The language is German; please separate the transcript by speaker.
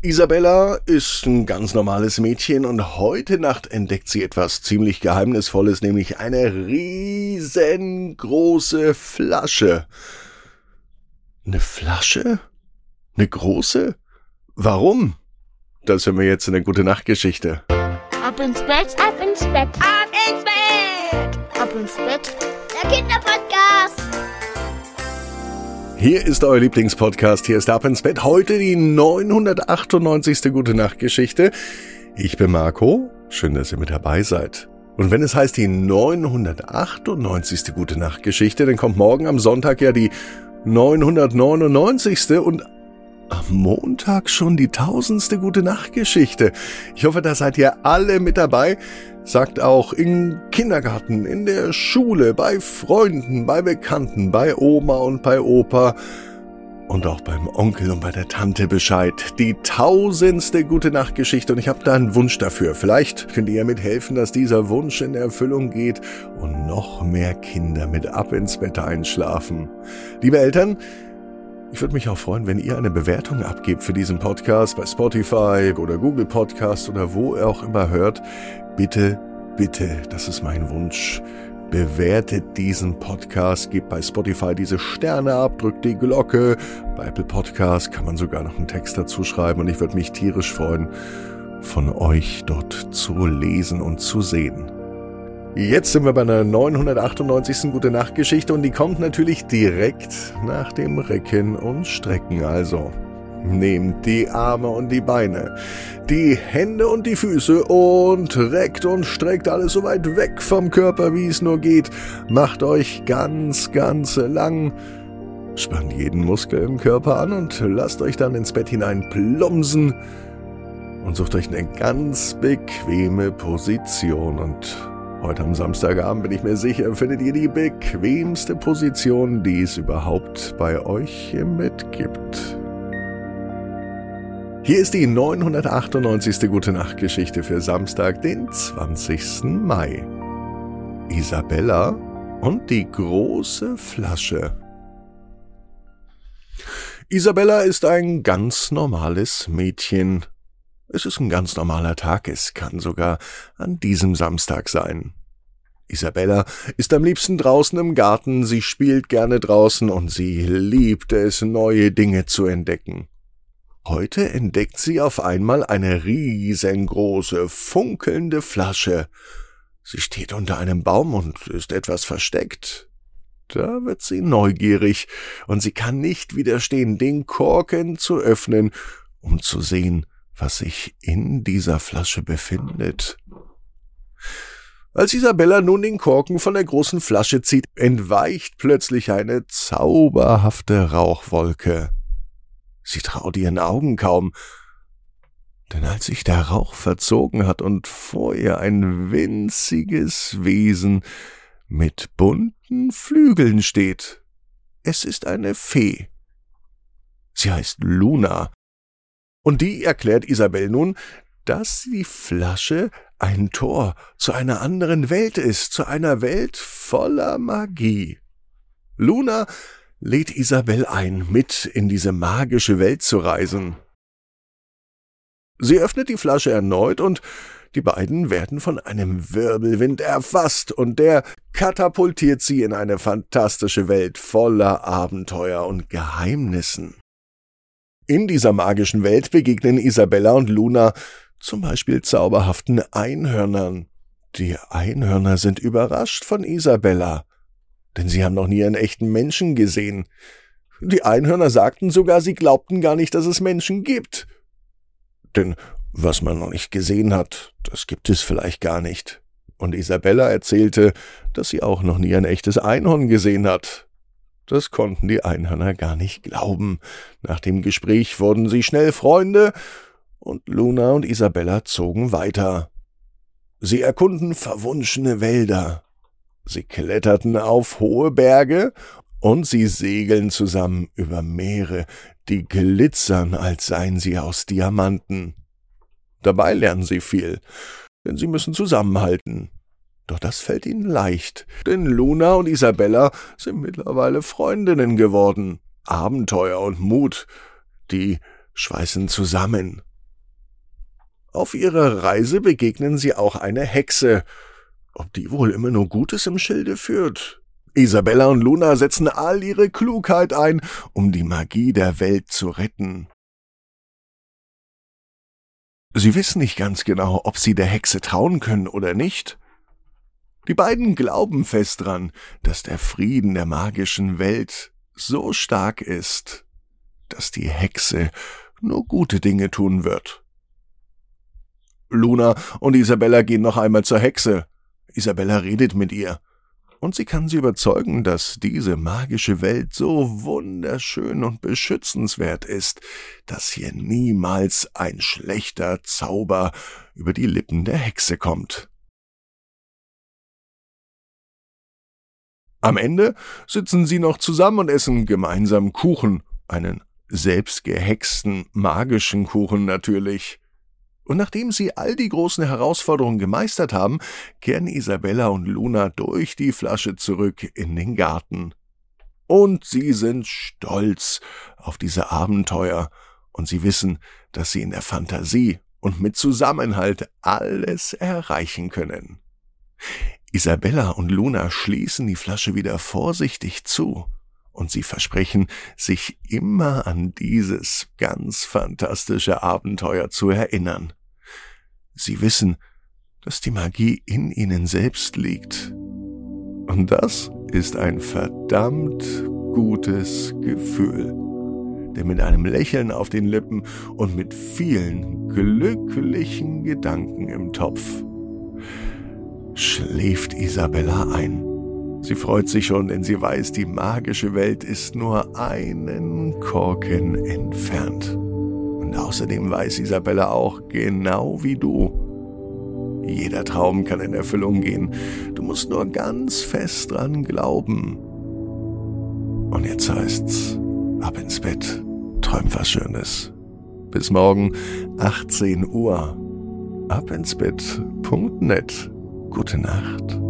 Speaker 1: Isabella ist ein ganz normales Mädchen und heute Nacht entdeckt sie etwas ziemlich Geheimnisvolles, nämlich eine riesengroße Flasche. Eine Flasche? Eine große? Warum? Das hören wir jetzt in der Gute Nacht Geschichte.
Speaker 2: Ab ins Bett,
Speaker 3: Ab ins Bett.
Speaker 2: ab ins Bett, ab ins Bett.
Speaker 3: Der Kinderpodcast.
Speaker 1: Hier ist euer Lieblingspodcast. Hier ist Ab ins Bett. Heute die 998. Gute Nacht Geschichte. Ich bin Marco. Schön, dass ihr mit dabei seid. Und wenn es heißt die 998. Gute Nacht Geschichte, dann kommt morgen am Sonntag ja die 999. und am Montag schon die tausendste Gute Nacht Geschichte. Ich hoffe, da seid ihr alle mit dabei. Sagt auch im Kindergarten, in der Schule, bei Freunden, bei Bekannten, bei Oma und bei Opa und auch beim Onkel und bei der Tante Bescheid. Die tausendste Gute Nacht Geschichte und ich habe da einen Wunsch dafür. Vielleicht könnt ihr ja mithelfen, dass dieser Wunsch in Erfüllung geht und noch mehr Kinder mit ab ins Bett einschlafen. Liebe Eltern, ich würde mich auch freuen, wenn ihr eine Bewertung abgebt für diesen Podcast bei Spotify oder Google Podcast oder wo ihr auch immer hört. Bitte, bitte, das ist mein Wunsch. Bewertet diesen Podcast, gebt bei Spotify diese Sterne ab, drückt die Glocke. Bei Apple Podcast kann man sogar noch einen Text dazu schreiben und ich würde mich tierisch freuen, von euch dort zu lesen und zu sehen. Jetzt sind wir bei einer 998. Gute Nacht Geschichte und die kommt natürlich direkt nach dem Recken und Strecken also. Nehmt die Arme und die Beine, die Hände und die Füße und reckt und streckt alles so weit weg vom Körper, wie es nur geht. Macht euch ganz, ganz lang. Spannt jeden Muskel im Körper an und lasst euch dann ins Bett hinein plumsen und sucht euch eine ganz bequeme Position und Heute am Samstagabend bin ich mir sicher, findet ihr die bequemste Position, die es überhaupt bei euch im Bett gibt. Hier ist die 998. Gute Nacht Geschichte für Samstag, den 20. Mai. Isabella und die große Flasche. Isabella ist ein ganz normales Mädchen. Es ist ein ganz normaler Tag, es kann sogar an diesem Samstag sein. Isabella ist am liebsten draußen im Garten, sie spielt gerne draußen und sie liebt es, neue Dinge zu entdecken. Heute entdeckt sie auf einmal eine riesengroße, funkelnde Flasche. Sie steht unter einem Baum und ist etwas versteckt. Da wird sie neugierig, und sie kann nicht widerstehen, den Korken zu öffnen, um zu sehen, was sich in dieser Flasche befindet. Als Isabella nun den Korken von der großen Flasche zieht, entweicht plötzlich eine zauberhafte Rauchwolke. Sie traut ihren Augen kaum, denn als sich der Rauch verzogen hat und vor ihr ein winziges Wesen mit bunten Flügeln steht, es ist eine Fee. Sie heißt Luna, und die erklärt Isabel nun, dass die Flasche ein Tor zu einer anderen Welt ist, zu einer Welt voller Magie. Luna lädt Isabel ein, mit in diese magische Welt zu reisen. Sie öffnet die Flasche erneut und die beiden werden von einem Wirbelwind erfasst und der katapultiert sie in eine fantastische Welt voller Abenteuer und Geheimnissen. In dieser magischen Welt begegnen Isabella und Luna zum Beispiel zauberhaften Einhörnern. Die Einhörner sind überrascht von Isabella denn sie haben noch nie einen echten Menschen gesehen. Die Einhörner sagten sogar, sie glaubten gar nicht, dass es Menschen gibt. Denn was man noch nicht gesehen hat, das gibt es vielleicht gar nicht. Und Isabella erzählte, dass sie auch noch nie ein echtes Einhorn gesehen hat. Das konnten die Einhörner gar nicht glauben. Nach dem Gespräch wurden sie schnell Freunde, und Luna und Isabella zogen weiter. Sie erkunden verwunschene Wälder, Sie kletterten auf hohe Berge und sie segeln zusammen über Meere, die glitzern, als seien sie aus Diamanten. Dabei lernen sie viel, denn sie müssen zusammenhalten. Doch das fällt ihnen leicht, denn Luna und Isabella sind mittlerweile Freundinnen geworden. Abenteuer und Mut, die schweißen zusammen. Auf ihrer Reise begegnen sie auch eine Hexe. Ob die wohl immer nur Gutes im Schilde führt? Isabella und Luna setzen all ihre Klugheit ein, um die Magie der Welt zu retten. Sie wissen nicht ganz genau, ob sie der Hexe trauen können oder nicht. Die beiden glauben fest dran, dass der Frieden der magischen Welt so stark ist, dass die Hexe nur gute Dinge tun wird. Luna und Isabella gehen noch einmal zur Hexe. Isabella redet mit ihr. Und sie kann sie überzeugen, dass diese magische Welt so wunderschön und beschützenswert ist, dass hier niemals ein schlechter Zauber über die Lippen der Hexe kommt. Am Ende sitzen sie noch zusammen und essen gemeinsam Kuchen, einen selbstgehexten magischen Kuchen natürlich. Und nachdem sie all die großen Herausforderungen gemeistert haben, kehren Isabella und Luna durch die Flasche zurück in den Garten. Und sie sind stolz auf diese Abenteuer, und sie wissen, dass sie in der Fantasie und mit Zusammenhalt alles erreichen können. Isabella und Luna schließen die Flasche wieder vorsichtig zu, und sie versprechen, sich immer an dieses ganz fantastische Abenteuer zu erinnern. Sie wissen, dass die Magie in ihnen selbst liegt. Und das ist ein verdammt gutes Gefühl. Denn mit einem Lächeln auf den Lippen und mit vielen glücklichen Gedanken im Topf schläft Isabella ein. Sie freut sich schon, denn sie weiß, die magische Welt ist nur einen Korken entfernt. Und außerdem weiß Isabella auch, genau wie du, jeder Traum kann in Erfüllung gehen. Du musst nur ganz fest dran glauben. Und jetzt heißt's, ab ins Bett, träum was Schönes. Bis morgen, 18 Uhr. Ab ins Bett.net. Gute Nacht.